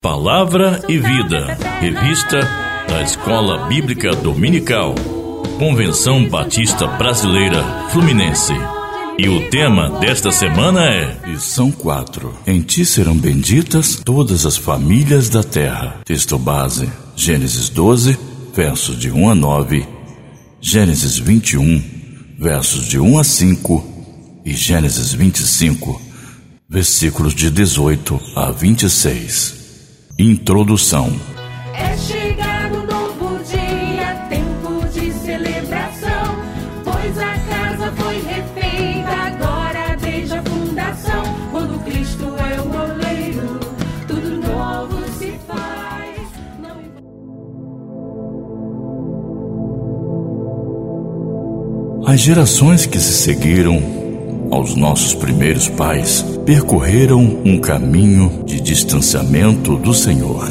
Palavra e Vida, revista da Escola Bíblica Dominical, Convenção Batista Brasileira Fluminense. E o tema desta semana é: Lição 4. Em ti serão benditas todas as famílias da terra. Texto base: Gênesis 12, versos de 1 a 9, Gênesis 21, versos de 1 a 5 e Gênesis 25, versículos de 18 a 26. Introdução. É chegado um novo dia, tempo de celebração, pois a casa foi refeita agora desde a fundação. Quando Cristo é o oleiro, tudo novo se faz. Não As gerações que se seguiram aos nossos primeiros pais percorreram um caminho de distanciamento do Senhor.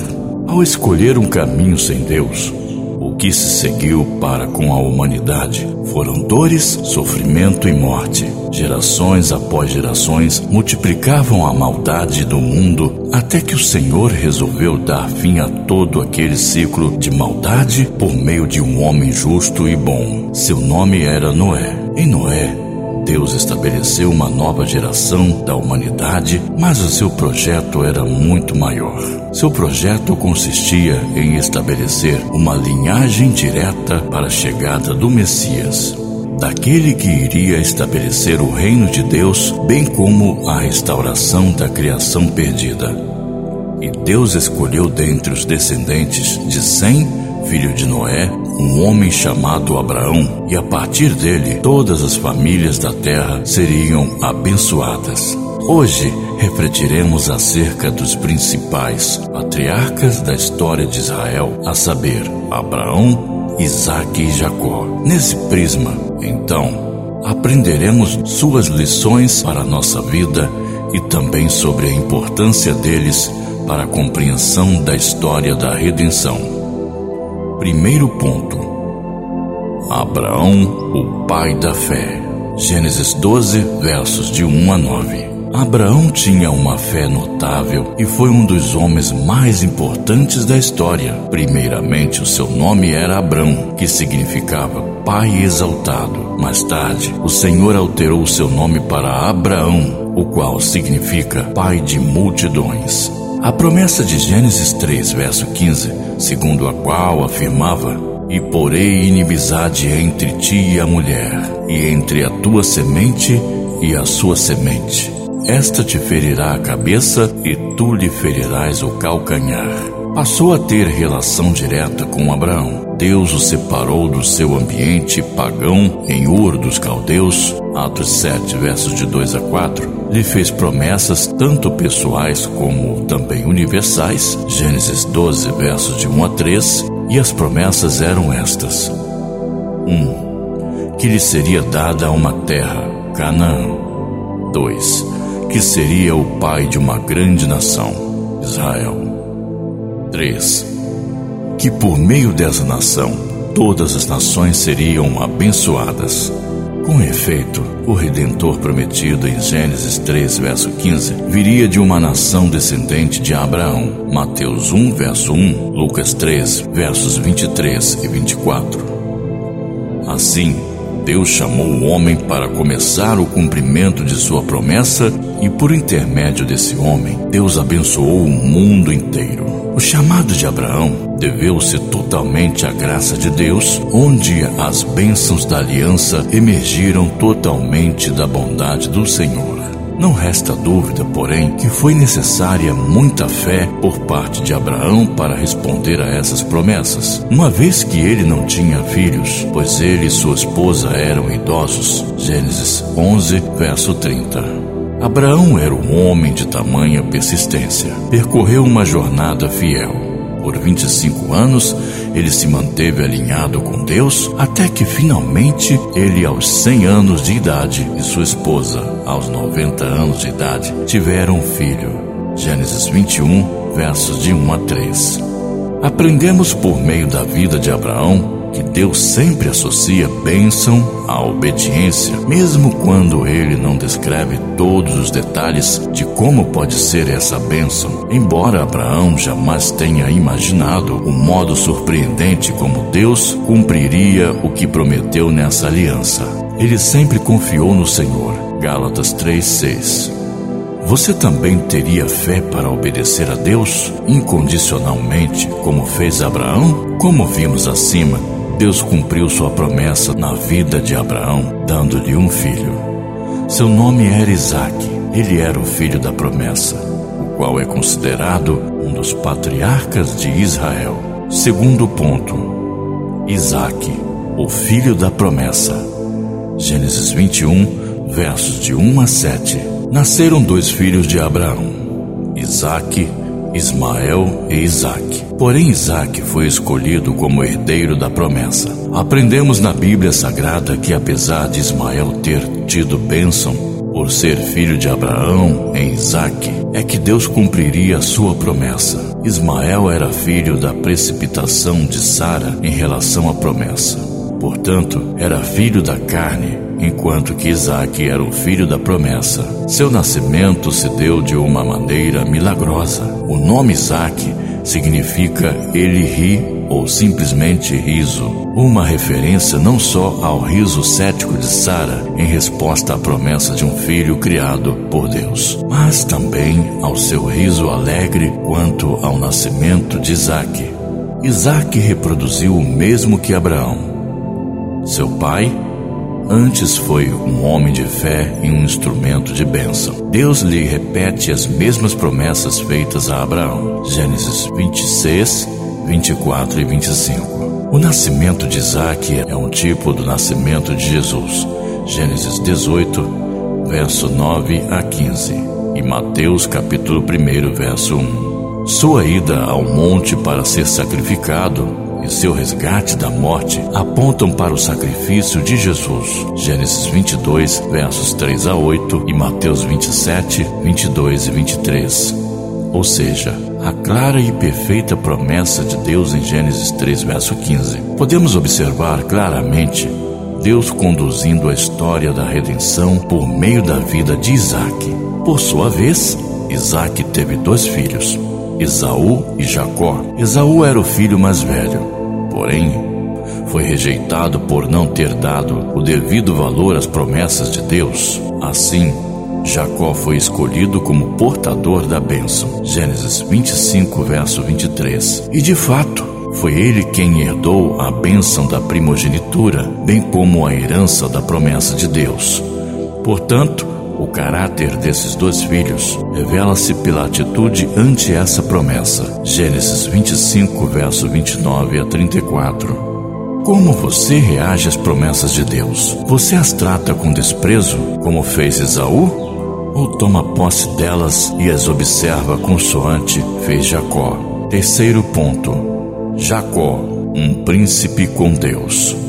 Ao escolher um caminho sem Deus, o que se seguiu para com a humanidade foram dores, sofrimento e morte. Gerações após gerações multiplicavam a maldade do mundo até que o Senhor resolveu dar fim a todo aquele ciclo de maldade por meio de um homem justo e bom. Seu nome era Noé. Em Noé, Deus estabeleceu uma nova geração da humanidade, mas o seu projeto era muito maior. Seu projeto consistia em estabelecer uma linhagem direta para a chegada do Messias, daquele que iria estabelecer o reino de Deus, bem como a restauração da criação perdida. E Deus escolheu dentre os descendentes de Sem, filho de Noé, um homem chamado Abraão, e a partir dele todas as famílias da terra seriam abençoadas. Hoje refletiremos acerca dos principais patriarcas da história de Israel, a saber, Abraão, Isaque e Jacó. Nesse prisma, então, aprenderemos suas lições para a nossa vida e também sobre a importância deles para a compreensão da história da redenção. Primeiro ponto: Abraão, o pai da fé. Gênesis 12, versos de 1 a 9. Abraão tinha uma fé notável e foi um dos homens mais importantes da história. Primeiramente, o seu nome era Abrão, que significava pai exaltado. Mais tarde, o Senhor alterou seu nome para Abraão, o qual significa pai de multidões. A promessa de Gênesis 3, verso 15, segundo a qual afirmava: E porei inimizade entre ti e a mulher, e entre a tua semente e a sua semente. Esta te ferirá a cabeça e tu lhe ferirás o calcanhar. Passou a ter relação direta com Abraão. Deus o separou do seu ambiente pagão em Ur dos Caldeus, Atos 7, versos de 2 a 4. Lhe fez promessas tanto pessoais como também universais, Gênesis 12, versos de 1 a 3, e as promessas eram estas: 1. Um, que lhe seria dada uma terra, Canaã. 2. Que seria o pai de uma grande nação, Israel. 3. Que por meio dessa nação todas as nações seriam abençoadas. Com efeito, o Redentor prometido em Gênesis 3, verso 15, viria de uma nação descendente de Abraão. Mateus 1, verso 1, Lucas 3, versos 23 e 24. Assim, Deus chamou o homem para começar o cumprimento de sua promessa e, por intermédio desse homem, Deus abençoou o mundo inteiro. O chamado de Abraão deveu-se totalmente à graça de Deus, onde as bênçãos da aliança emergiram totalmente da bondade do Senhor. Não resta dúvida, porém, que foi necessária muita fé por parte de Abraão para responder a essas promessas, uma vez que ele não tinha filhos, pois ele e sua esposa eram idosos. Gênesis 11, verso 30. Abraão era um homem de tamanha persistência. Percorreu uma jornada fiel. Por 25 anos, ele se manteve alinhado com Deus até que finalmente ele, aos 100 anos de idade, e sua esposa, aos 90 anos de idade, tiveram um filho. Gênesis 21, versos de 1 a 3. Aprendemos por meio da vida de Abraão que Deus sempre associa bênção à obediência, mesmo quando ele não descreve todos os detalhes de como pode ser essa bênção. Embora Abraão jamais tenha imaginado o modo surpreendente como Deus cumpriria o que prometeu nessa aliança. Ele sempre confiou no Senhor. Gálatas 3:6 você também teria fé para obedecer a Deus incondicionalmente, como fez Abraão? Como vimos acima, Deus cumpriu sua promessa na vida de Abraão, dando-lhe um filho. Seu nome era Isaque. Ele era o filho da promessa, o qual é considerado um dos patriarcas de Israel. Segundo ponto, Isaque, o filho da promessa. Gênesis 21, versos de 1 a 7. Nasceram dois filhos de Abraão, Isaque, Ismael e Isaque. Porém, Isaque foi escolhido como herdeiro da promessa. Aprendemos na Bíblia Sagrada que, apesar de Ismael ter tido bênção por ser filho de Abraão em Isaque, é que Deus cumpriria a sua promessa. Ismael era filho da precipitação de Sara em relação à promessa. Portanto, era filho da carne enquanto que Isaac era o filho da promessa. Seu nascimento se deu de uma maneira milagrosa. O nome Isaac significa ele ri ou simplesmente riso, uma referência não só ao riso cético de Sara em resposta à promessa de um filho criado por Deus, mas também ao seu riso alegre quanto ao nascimento de Isaac. Isaac reproduziu o mesmo que Abraão. Seu pai Antes foi um homem de fé e um instrumento de bênção. Deus lhe repete as mesmas promessas feitas a Abraão. Gênesis 26, 24 e 25. O nascimento de Isaac é um tipo do nascimento de Jesus. Gênesis 18, verso 9 a 15. E Mateus capítulo 1, verso 1. Sua ida ao monte para ser sacrificado e seu resgate da morte apontam para o sacrifício de Jesus. Gênesis 22, versos 3 a 8 e Mateus 27, 22 e 23. Ou seja, a clara e perfeita promessa de Deus em Gênesis 3, verso 15. Podemos observar claramente Deus conduzindo a história da redenção por meio da vida de Isaac. Por sua vez, Isaac teve dois filhos, Esaú e Jacó. Esaú era o filho mais velho porém, foi rejeitado por não ter dado o devido valor às promessas de Deus. Assim, Jacó foi escolhido como portador da bênção. Gênesis 25, verso 23. E de fato, foi ele quem herdou a bênção da primogenitura, bem como a herança da promessa de Deus. Portanto, o caráter desses dois filhos revela-se pela atitude ante essa promessa. Gênesis 25, verso 29 a 34. Como você reage às promessas de Deus? Você as trata com desprezo, como fez Esaú? Ou toma posse delas e as observa consoante fez Jacó? Terceiro ponto: Jacó, um príncipe com Deus.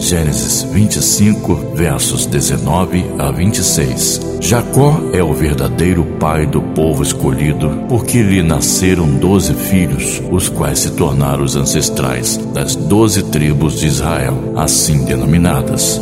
Gênesis 25, versos 19 a 26. Jacó é o verdadeiro pai do povo escolhido, porque lhe nasceram doze filhos, os quais se tornaram os ancestrais das doze tribos de Israel, assim denominadas.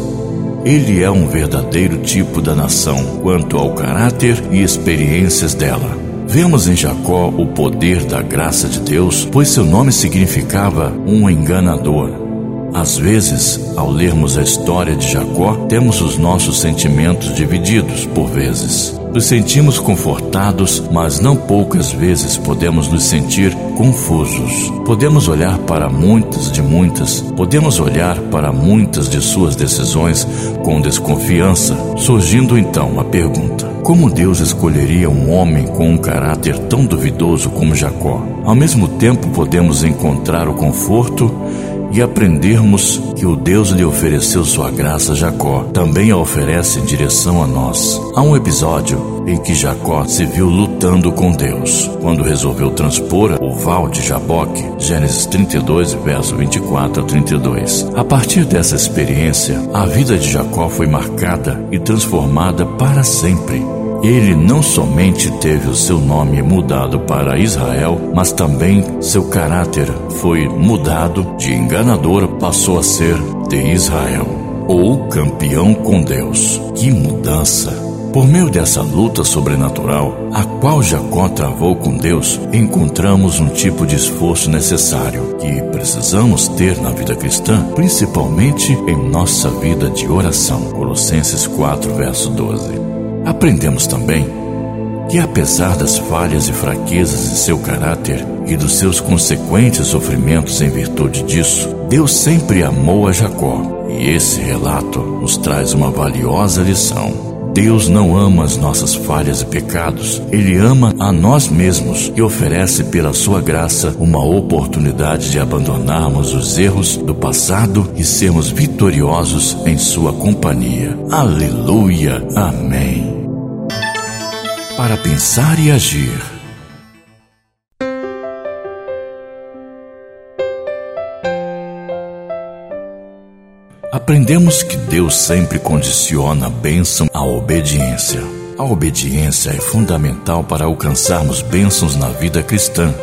Ele é um verdadeiro tipo da nação quanto ao caráter e experiências dela. Vemos em Jacó o poder da graça de Deus, pois seu nome significava um enganador. Às vezes, ao lermos a história de Jacó, temos os nossos sentimentos divididos por vezes. Nos sentimos confortados, mas não poucas vezes podemos nos sentir confusos. Podemos olhar para muitas de muitas, podemos olhar para muitas de suas decisões com desconfiança, surgindo então a pergunta: como Deus escolheria um homem com um caráter tão duvidoso como Jacó? Ao mesmo tempo, podemos encontrar o conforto e aprendermos que o Deus lhe ofereceu sua graça a Jacó, também a oferece em direção a nós. Há um episódio em que Jacó se viu lutando com Deus, quando resolveu transpor o val de Jaboque, Gênesis 32, verso 24 a 32. A partir dessa experiência, a vida de Jacó foi marcada e transformada para sempre. Ele não somente teve o seu nome mudado para Israel, mas também seu caráter foi mudado de enganador passou a ser de Israel, ou campeão com Deus. Que mudança! Por meio dessa luta sobrenatural, a qual Jacó travou com Deus, encontramos um tipo de esforço necessário que precisamos ter na vida cristã, principalmente em nossa vida de oração. Colossenses 4, verso 12. Aprendemos também que, apesar das falhas e fraquezas de seu caráter e dos seus consequentes sofrimentos em virtude disso, Deus sempre amou a Jacó. E esse relato nos traz uma valiosa lição. Deus não ama as nossas falhas e pecados, Ele ama a nós mesmos e oferece, pela Sua graça, uma oportunidade de abandonarmos os erros do passado e sermos vitoriosos em Sua companhia. Aleluia! Amém. Para pensar e agir. Aprendemos que Deus sempre condiciona a bênção à obediência. A obediência é fundamental para alcançarmos bênçãos na vida cristã.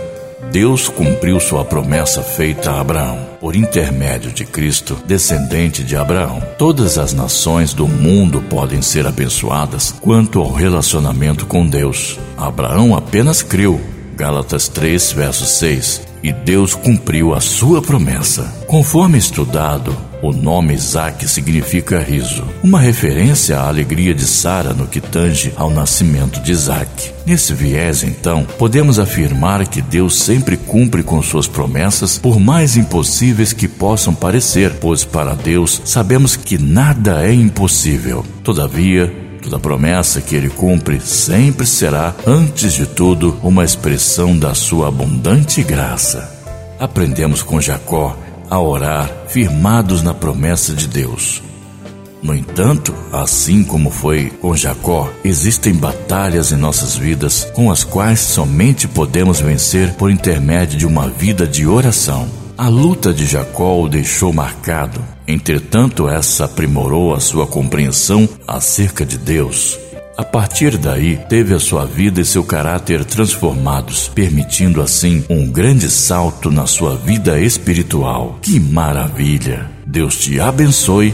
Deus cumpriu sua promessa feita a Abraão. Por intermédio de Cristo, descendente de Abraão, todas as nações do mundo podem ser abençoadas quanto ao relacionamento com Deus. Abraão apenas creu. Gálatas 3, verso 6. E Deus cumpriu a sua promessa. Conforme estudado, o nome Isaac significa riso, uma referência à alegria de Sara no que tange ao nascimento de Isaac. Nesse viés, então, podemos afirmar que Deus sempre cumpre com suas promessas, por mais impossíveis que possam parecer, pois para Deus sabemos que nada é impossível. Todavia, Toda promessa que ele cumpre sempre será, antes de tudo, uma expressão da sua abundante graça. Aprendemos com Jacó a orar firmados na promessa de Deus. No entanto, assim como foi com Jacó, existem batalhas em nossas vidas com as quais somente podemos vencer por intermédio de uma vida de oração. A luta de Jacó o deixou marcado, entretanto, essa aprimorou a sua compreensão acerca de Deus. A partir daí, teve a sua vida e seu caráter transformados, permitindo assim um grande salto na sua vida espiritual. Que maravilha! Deus te abençoe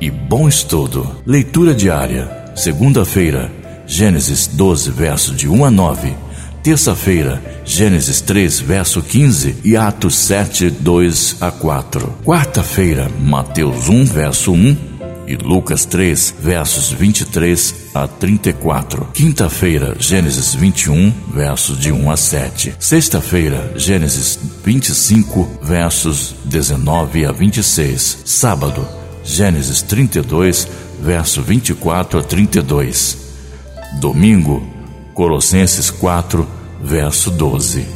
e bom estudo. Leitura diária. Segunda-feira, Gênesis 12, verso de 1 a 9. Terça-feira, Gênesis 3, verso 15 e Atos 7, 2 a 4. Quarta-feira, Mateus 1, verso 1 e Lucas 3, versos 23 a 34. Quinta-feira, Gênesis 21, versos de 1 a 7. Sexta-feira, Gênesis 25, versos 19 a 26. Sábado, Gênesis 32, verso 24 a 32. Domingo, Colossenses 4, verso 12.